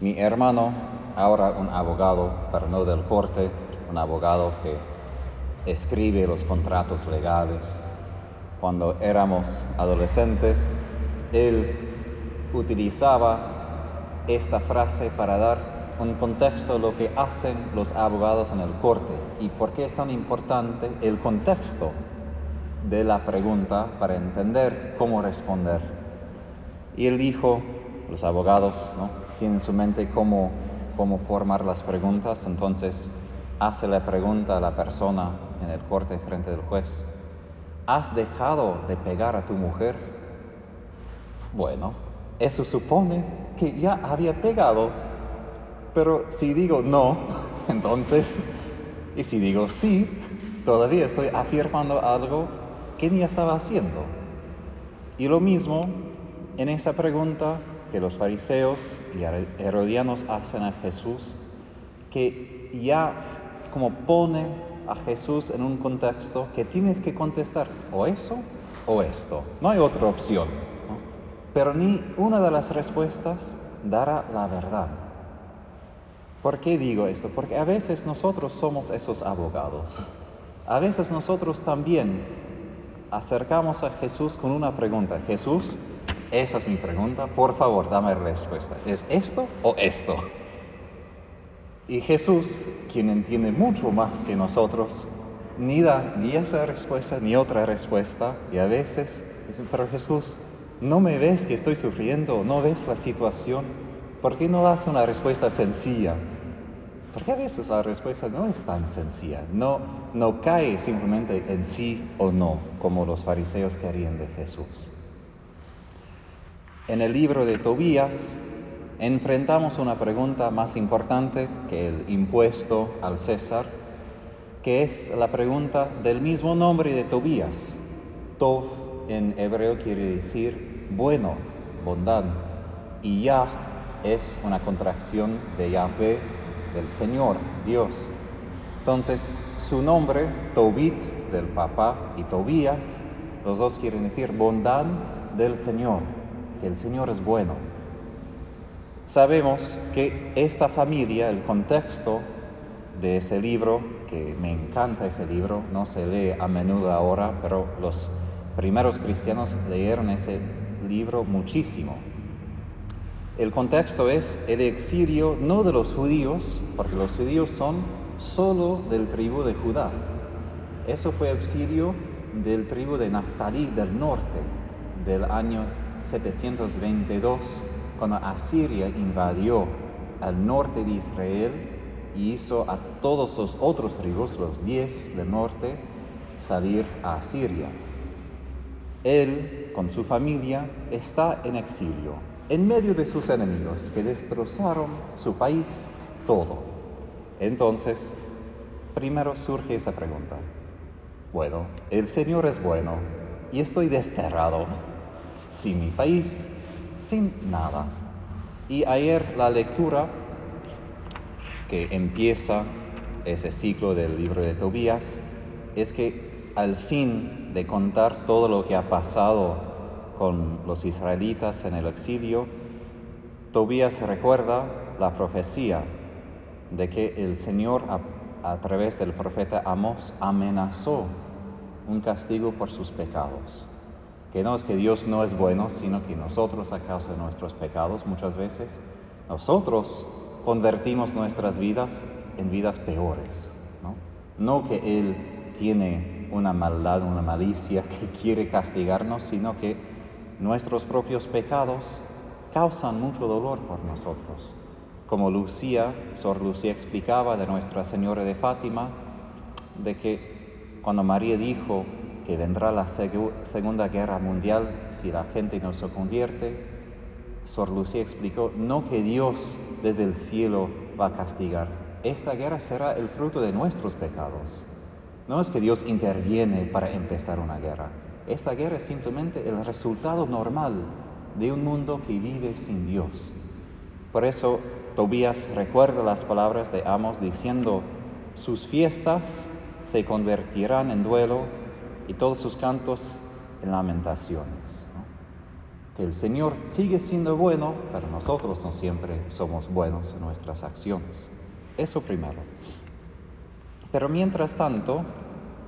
Mi hermano, ahora un abogado, pero no del corte, un abogado que escribe los contratos legales. Cuando éramos adolescentes, él utilizaba esta frase para dar un contexto de lo que hacen los abogados en el corte y por qué es tan importante el contexto de la pregunta para entender cómo responder. Y él dijo, los abogados ¿no? Tienen en su mente cómo, cómo formar las preguntas, entonces hace la pregunta a la persona en el corte frente del juez, ¿has dejado de pegar a tu mujer? Bueno, eso supone que ya había pegado, pero si digo no, entonces, y si digo sí, todavía estoy afirmando algo que ni estaba haciendo. Y lo mismo en esa pregunta que los fariseos y herodianos hacen a Jesús, que ya como pone a Jesús en un contexto que tienes que contestar o eso o esto. No hay otra opción. Pero ni una de las respuestas dará la verdad. ¿Por qué digo esto? Porque a veces nosotros somos esos abogados. A veces nosotros también acercamos a Jesús con una pregunta. Jesús, esa es mi pregunta, por favor, dame respuesta. ¿Es esto o esto? Y Jesús, quien entiende mucho más que nosotros, ni da ni esa respuesta ni otra respuesta. Y a veces dicen, pero Jesús, ¿no me ves que estoy sufriendo? ¿No ves la situación? ¿Por qué no das una respuesta sencilla? Porque a veces la respuesta no es tan sencilla, no, no cae simplemente en sí o no, como los fariseos querían de Jesús. En el libro de Tobías enfrentamos una pregunta más importante que el impuesto al César, que es la pregunta del mismo nombre de Tobías. Tov en hebreo quiere decir bueno, bondad, y Yah es una contracción de Yahvé, del Señor, Dios. Entonces, su nombre, Tobit, del papá, y Tobías, los dos quieren decir bondad del Señor, que el Señor es bueno. Sabemos que esta familia, el contexto de ese libro, que me encanta ese libro, no se lee a menudo ahora, pero los primeros cristianos leyeron ese libro muchísimo. El contexto es el exilio no de los judíos, porque los judíos son solo del tribu de Judá. Eso fue exilio del tribu de Naftali del norte, del año 722, cuando Asiria invadió al norte de Israel y hizo a todos los otros tribus, los diez del norte, salir a Asiria. Él, con su familia, está en exilio en medio de sus enemigos que destrozaron su país todo. Entonces, primero surge esa pregunta. Bueno, el Señor es bueno y estoy desterrado, sin mi país, sin nada. Y ayer la lectura que empieza ese ciclo del libro de Tobías es que al fin de contar todo lo que ha pasado con los israelitas en el exilio, Tobías recuerda la profecía de que el Señor a, través del profeta Amos amenazó un castigo por sus pecados. Que no es que Dios no es bueno, sino que nosotros a causa de nuestros pecados muchas veces, nosotros convertimos nuestras vidas en vidas peores. No, que Él tiene una maldad, una malicia que quiere castigarnos, sino que nuestros propios pecados causan mucho dolor por nosotros. Como Lucía, Sor Lucía explicaba de Nuestra Señora de Fátima, de que cuando María dijo que vendrá la Segunda Guerra Mundial si la gente no se convierte, Sor Lucía explicó, no que Dios desde el cielo va a castigar, esta guerra será el fruto de nuestros pecados. No es que Dios interviene para empezar una guerra, esta guerra es simplemente el resultado normal de un mundo que vive sin Dios. Por eso Tobías recuerda las palabras de Amos diciendo, sus fiestas se convertirán en duelo y todos sus cantos en lamentaciones. que el Señor sigue siendo bueno, pero nosotros no siempre somos buenos en nuestras acciones. Eso primero. Pero mientras tanto,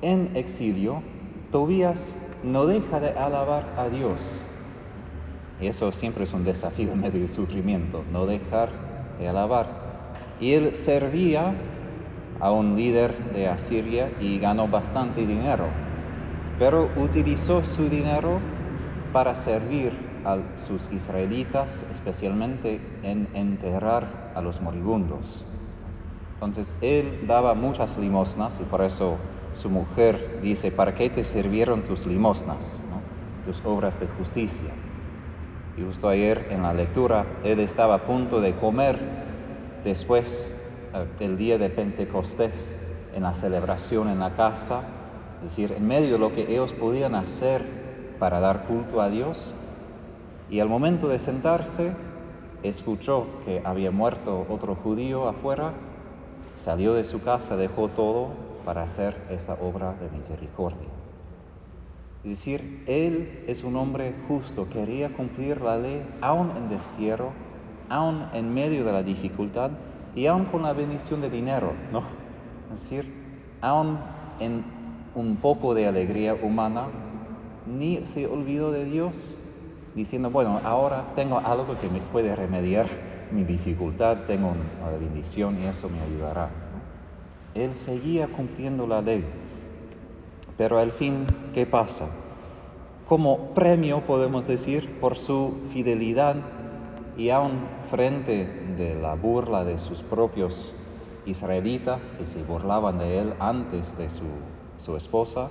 en exilio, Tobías no deja de alabar a Dios. Y eso siempre es un desafío en medio del sufrimiento, no dejar de alabar. Y él servía a un líder de Asiria y ganó bastante dinero, pero utilizó su dinero para servir a sus israelitas, especialmente en enterrar a los moribundos. Entonces él daba muchas limosnas y por eso su mujer dice, ¿para qué te sirvieron tus limosnas, tus obras de justicia? Y justo ayer en la lectura, él estaba a punto de comer después eh, del día de Pentecostés, en la celebración en la casa, es decir, en medio de lo que ellos podían hacer para dar culto a Dios. Y al momento de sentarse, escuchó que había muerto otro judío afuera, salió de su casa, dejó todo para hacer esta obra de misericordia. Es decir, él es un hombre justo, quería cumplir la ley aún en destierro, aún en medio de la dificultad y aún con la bendición de dinero, ¿no? Es decir, aún en un poco de alegría humana, ni se olvidó de Dios, diciendo, bueno, ahora tengo algo que me puede remediar mi dificultad, tengo una bendición y eso me ayudará. Él seguía cumpliendo la ley. Pero al fin, ¿qué pasa? Como premio, podemos decir, por su fidelidad y aún frente de la burla de sus propios israelitas que se burlaban de él antes de su, su esposa,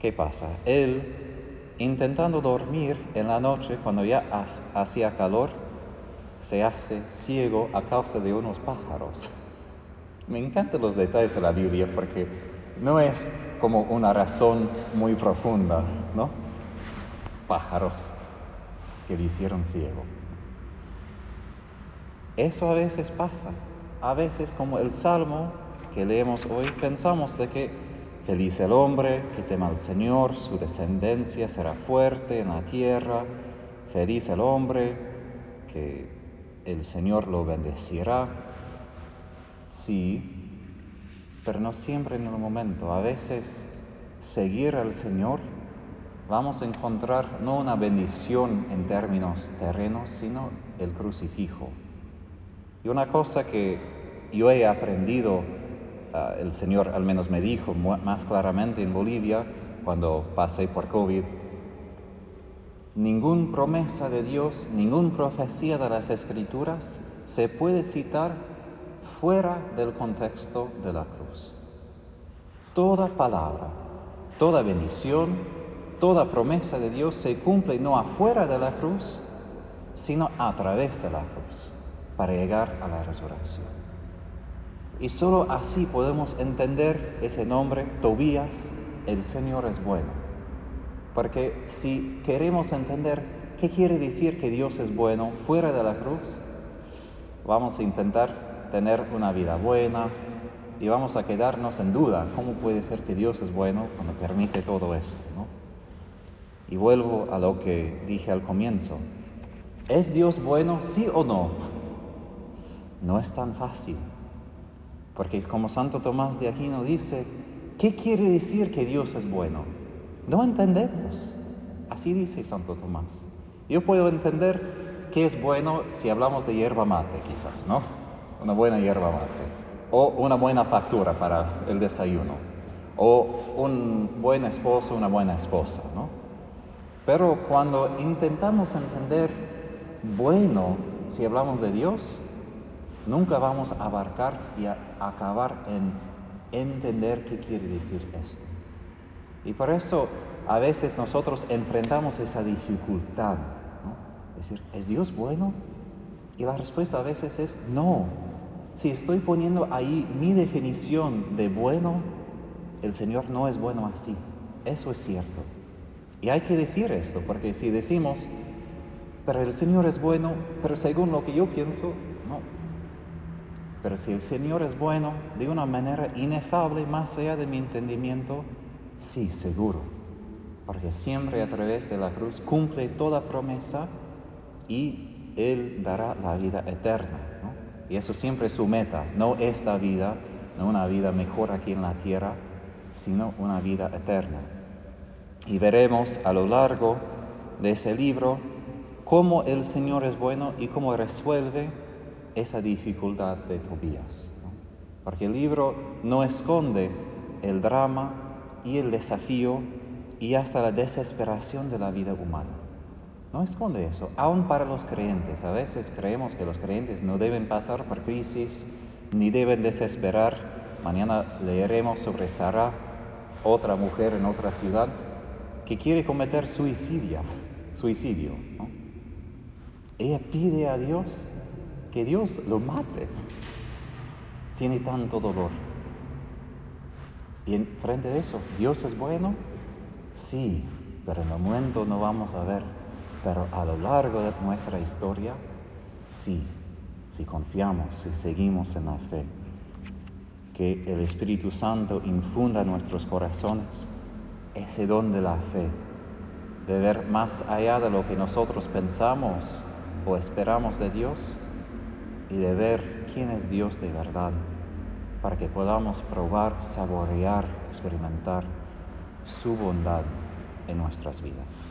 ¿qué pasa? Él, intentando dormir en la noche cuando ya hacía calor, se hace ciego a causa de unos pájaros. Me encantan los detalles de la Biblia porque no es como una razón muy profunda, ¿no? Pájaros que le hicieron ciego. Eso a veces pasa. A veces como el Salmo que leemos hoy, pensamos de que feliz el hombre que tema al Señor, su descendencia será fuerte en la tierra, feliz el hombre que el Señor lo bendecirá. Sí, pero no siempre en el momento. A veces seguir al Señor vamos a encontrar no una bendición en términos terrenos, sino el crucifijo. Y una cosa que yo he aprendido, ah, el Señor al menos me dijo más claramente en Bolivia cuando pasé por COVID, ninguna promesa de Dios, ninguna profecía de las Escrituras se puede citar fuera del contexto de la cruz. Toda palabra, toda bendición, toda promesa de Dios se cumple no afuera de la cruz, sino a través de la cruz, para llegar a la resurrección. Y solo así podemos entender ese nombre, Tobías, el Señor es bueno. Porque si queremos entender qué quiere decir que Dios es bueno fuera de la cruz, vamos a intentar tener una vida buena y vamos a quedarnos en duda, ¿cómo puede ser que Dios es bueno cuando permite todo esto? Y vuelvo a lo que dije al comienzo. ¿Es Dios bueno, sí o no? No es tan fácil, porque como Santo Tomás de Aquino dice, ¿qué quiere decir que Dios es bueno? No entendemos. Así dice Santo Tomás. Yo puedo entender qué es bueno si hablamos de hierba mate, quizás, ¿no? una buena hierba mate, o una buena factura para el desayuno, o un buen esposo, una buena esposa, ¿no? Pero cuando intentamos entender bueno, si hablamos de Dios, nunca vamos a abarcar y acabar en entender qué quiere decir esto. Y por eso a veces nosotros enfrentamos esa dificultad. Es decir, ¿es Dios bueno? Y la respuesta a veces es no. Si estoy poniendo ahí mi definición de bueno, el Señor no es bueno así. Eso es cierto. Y hay que decir esto, porque si decimos, pero el Señor es bueno, pero según lo que yo pienso, no. Pero si el Señor es bueno de una manera inefable, más allá de mi entendimiento, sí, seguro. porque siempre a través de la cruz cumple toda promesa y Él dará la vida eterna. Y eso siempre es su meta, no esta vida, no una vida mejor aquí en la tierra, sino una vida eterna. Y veremos a lo largo de ese libro cómo el Señor es bueno y cómo resuelve esa dificultad de Tobías. Porque el libro no esconde el drama y el desafío y hasta la desesperación de la vida humana. No esconde eso, aún para los creyentes. A veces creemos que los creyentes no deben pasar por crisis ni deben desesperar. Mañana leeremos sobre Sara, otra mujer en otra ciudad, que quiere cometer suicidio. suicidio Ella pide a Dios que Dios lo mate. Tiene tanto dolor. Y en frente de eso, ¿Dios es bueno? Sí, pero en el momento no vamos a ver. Pero a lo largo de nuestra historia, sí, si confiamos, si seguimos en la fe. Que el Espíritu Santo infunda en nuestros corazones ese don de la fe, de ver más allá de lo que nosotros pensamos o esperamos de Dios y de ver quién es Dios de verdad para que podamos probar, saborear, experimentar su bondad en nuestras vidas.